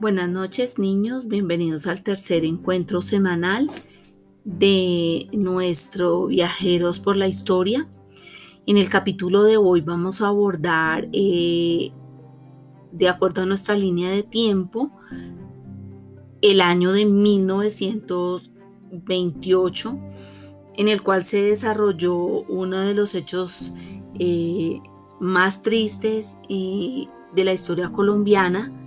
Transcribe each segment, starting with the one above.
Buenas noches niños, bienvenidos al tercer encuentro semanal de nuestro Viajeros por la Historia. En el capítulo de hoy vamos a abordar, eh, de acuerdo a nuestra línea de tiempo, el año de 1928, en el cual se desarrolló uno de los hechos eh, más tristes de la historia colombiana,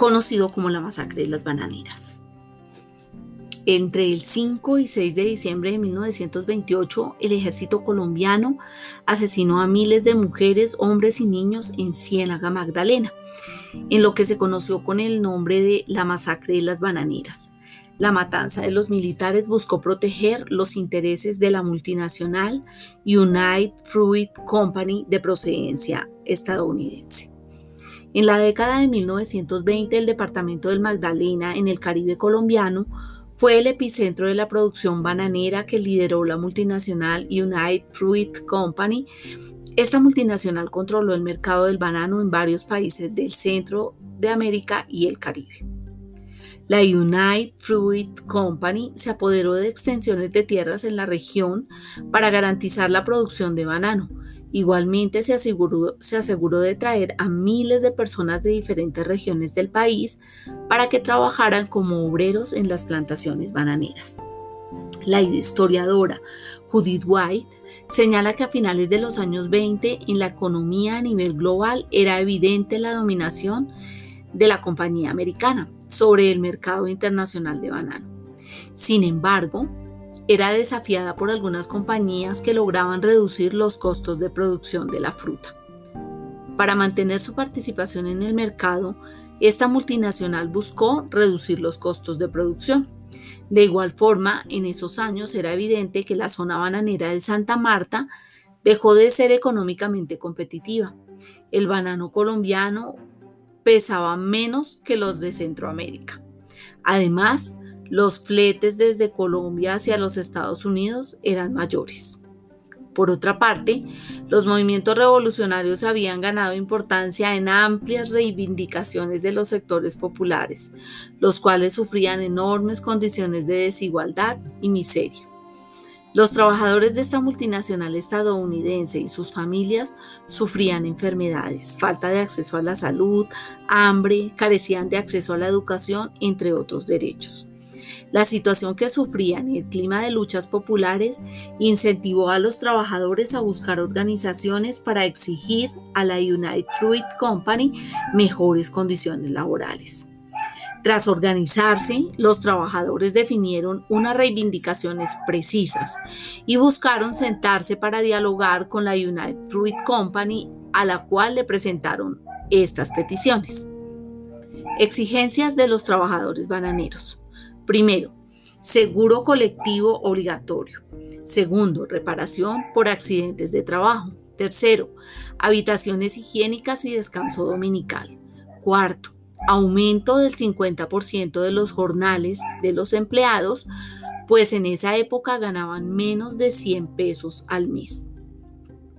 conocido como la masacre de las bananeras. Entre el 5 y 6 de diciembre de 1928, el ejército colombiano asesinó a miles de mujeres, hombres y niños en Ciénaga Magdalena, en lo que se conoció con el nombre de la masacre de las bananeras. La matanza de los militares buscó proteger los intereses de la multinacional United Fruit Company de procedencia estadounidense. En la década de 1920, el departamento del Magdalena, en el Caribe colombiano, fue el epicentro de la producción bananera que lideró la multinacional United Fruit Company. Esta multinacional controló el mercado del banano en varios países del centro de América y el Caribe. La United Fruit Company se apoderó de extensiones de tierras en la región para garantizar la producción de banano, Igualmente se aseguró, se aseguró de traer a miles de personas de diferentes regiones del país para que trabajaran como obreros en las plantaciones bananeras. La historiadora Judith White señala que a finales de los años 20 en la economía a nivel global era evidente la dominación de la compañía americana sobre el mercado internacional de banano. Sin embargo, era desafiada por algunas compañías que lograban reducir los costos de producción de la fruta. Para mantener su participación en el mercado, esta multinacional buscó reducir los costos de producción. De igual forma, en esos años era evidente que la zona bananera de Santa Marta dejó de ser económicamente competitiva. El banano colombiano pesaba menos que los de Centroamérica. Además, los fletes desde Colombia hacia los Estados Unidos eran mayores. Por otra parte, los movimientos revolucionarios habían ganado importancia en amplias reivindicaciones de los sectores populares, los cuales sufrían enormes condiciones de desigualdad y miseria. Los trabajadores de esta multinacional estadounidense y sus familias sufrían enfermedades, falta de acceso a la salud, hambre, carecían de acceso a la educación, entre otros derechos. La situación que sufrían y el clima de luchas populares incentivó a los trabajadores a buscar organizaciones para exigir a la United Fruit Company mejores condiciones laborales. Tras organizarse, los trabajadores definieron unas reivindicaciones precisas y buscaron sentarse para dialogar con la United Fruit Company a la cual le presentaron estas peticiones. Exigencias de los trabajadores bananeros. Primero, seguro colectivo obligatorio. Segundo, reparación por accidentes de trabajo. Tercero, habitaciones higiénicas y descanso dominical. Cuarto, aumento del 50% de los jornales de los empleados, pues en esa época ganaban menos de 100 pesos al mes.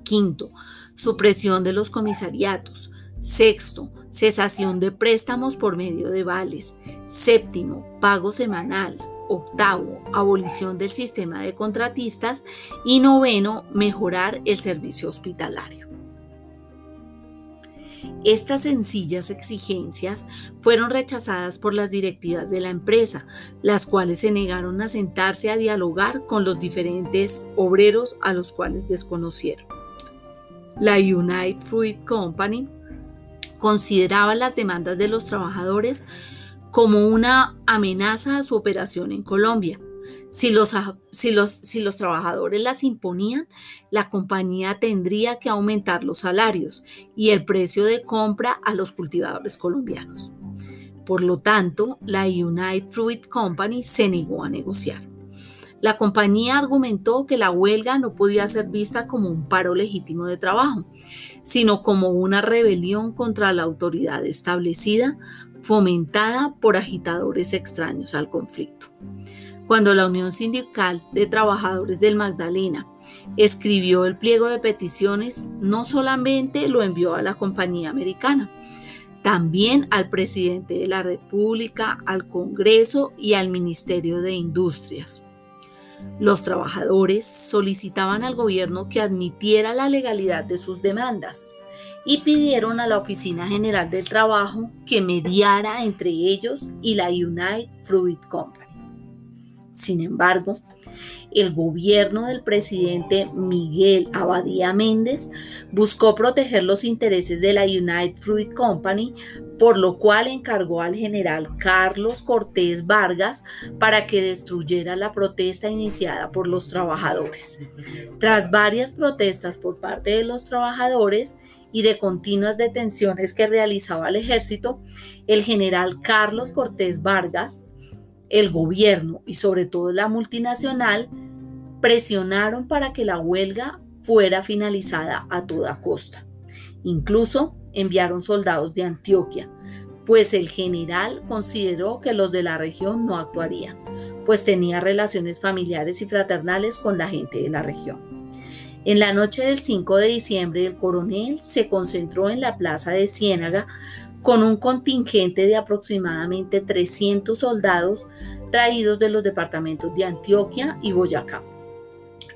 Quinto, supresión de los comisariatos. Sexto, cesación de préstamos por medio de vales. Séptimo, pago semanal. Octavo, abolición del sistema de contratistas. Y noveno, mejorar el servicio hospitalario. Estas sencillas exigencias fueron rechazadas por las directivas de la empresa, las cuales se negaron a sentarse a dialogar con los diferentes obreros a los cuales desconocieron. La United Fruit Company consideraba las demandas de los trabajadores como una amenaza a su operación en Colombia. Si los, si, los, si los, trabajadores las imponían, la compañía tendría que aumentar los salarios y el precio de compra a los cultivadores colombianos. Por lo tanto, la United Fruit Company se negó a negociar. La compañía argumentó que la huelga no podía ser vista como un paro legítimo de trabajo, sino como una rebelión contra la autoridad establecida, fomentada por agitadores extraños al conflicto. Cuando la Unión Sindical de Trabajadores del Magdalena escribió el pliego de peticiones, no solamente lo envió a la compañía americana, también al presidente de la República, al Congreso y al Ministerio de Industrias. Los trabajadores solicitaban al gobierno que admitiera la legalidad de sus demandas y pidieron a la Oficina General del Trabajo que mediara entre ellos y la United Fruit Company. Sin embargo, el gobierno del presidente Miguel Abadía Méndez buscó proteger los intereses de la United Fruit Company, por lo cual encargó al general Carlos Cortés Vargas para que destruyera la protesta iniciada por los trabajadores. Tras varias protestas por parte de los trabajadores, y de continuas detenciones que realizaba el ejército, el general Carlos Cortés Vargas, el gobierno y sobre todo la multinacional presionaron para que la huelga fuera finalizada a toda costa. Incluso enviaron soldados de Antioquia, pues el general consideró que los de la región no actuarían, pues tenía relaciones familiares y fraternales con la gente de la región. En la noche del 5 de diciembre, el coronel se concentró en la plaza de Ciénaga con un contingente de aproximadamente 300 soldados traídos de los departamentos de Antioquia y Boyacá.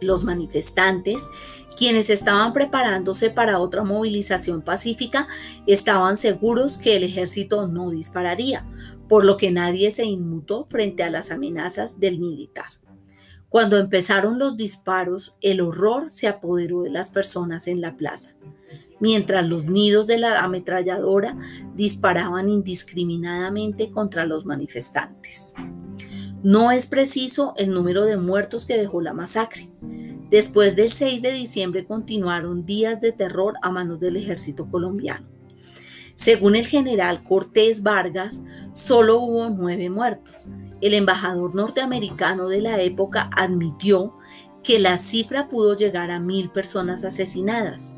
Los manifestantes, quienes estaban preparándose para otra movilización pacífica, estaban seguros que el ejército no dispararía, por lo que nadie se inmutó frente a las amenazas del militar. Cuando empezaron los disparos, el horror se apoderó de las personas en la plaza, mientras los nidos de la ametralladora disparaban indiscriminadamente contra los manifestantes. No es preciso el número de muertos que dejó la masacre. Después del 6 de diciembre continuaron días de terror a manos del ejército colombiano. Según el general Cortés Vargas, solo hubo nueve muertos, el embajador norteamericano de la época admitió que la cifra pudo llegar a mil personas asesinadas.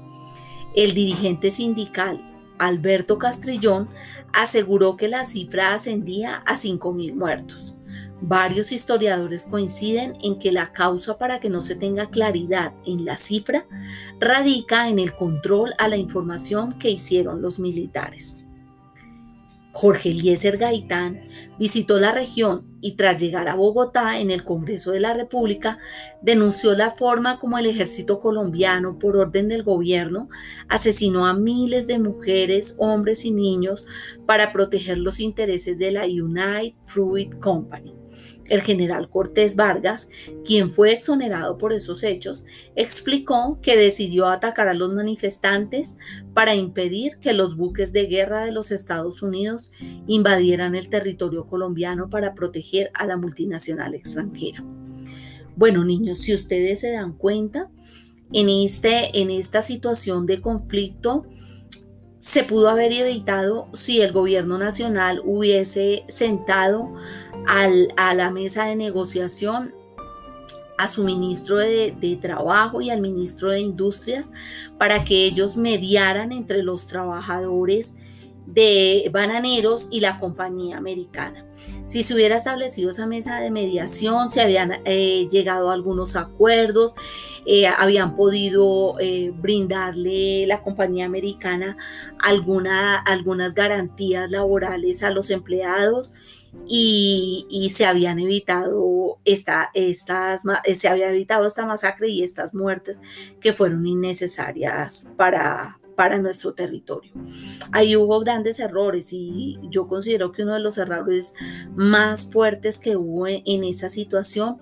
El dirigente sindical Alberto Castrillón aseguró que la cifra ascendía a cinco mil muertos. Varios historiadores coinciden en que la causa para que no se tenga claridad en la cifra radica en el control a la información que hicieron los militares. Jorge Eliezer Gaitán visitó la región y tras llegar a Bogotá en el Congreso de la República, denunció la forma como el ejército colombiano, por orden del gobierno, asesinó a miles de mujeres, hombres y niños para proteger los intereses de la United Fruit Company. El general Cortés Vargas, quien fue exonerado por esos hechos, explicó que decidió atacar a los manifestantes para impedir que los buques de guerra de los Estados Unidos invadieran el territorio colombiano para proteger a la multinacional extranjera. Bueno, niños, si ustedes se dan cuenta, en, este, en esta situación de conflicto, se pudo haber evitado si el gobierno nacional hubiese sentado a la mesa de negociación a su ministro de, Trabajo y al ministro de Industrias para que ellos mediaran entre los trabajadores de bananeros y la compañía americana. Si se hubiera establecido esa mesa de mediación, se habían eh, llegado a algunos acuerdos, eh, habían podido eh, brindarle la compañía americana alguna, algunas garantías laborales a los empleados y, se habían evitado esta, estas, se había evitado esta masacre y estas muertes que fueron innecesarias para, para nuestro territorio. Ahí hubo grandes errores y yo considero que uno de los errores más fuertes que hubo en esa situación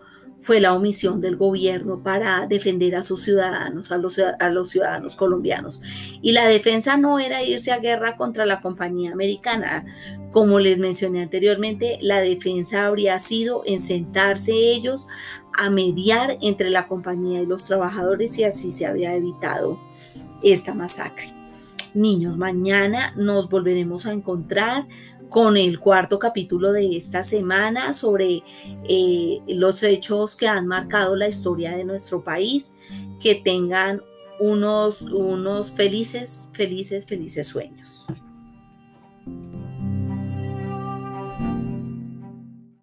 fue la omisión del gobierno para defender a sus ciudadanos, a los, ciudadanos colombianos. Y la defensa no era irse a guerra contra la compañía americana. Como les mencioné anteriormente, la defensa habría sido en sentarse ellos a mediar entre la compañía y los trabajadores y así se había evitado esta masacre. Niños, mañana nos volveremos a encontrar con el cuarto capítulo de esta semana sobre eh, los hechos que han marcado la historia de nuestro país. Que tengan unos, unos felices, felices, felices sueños.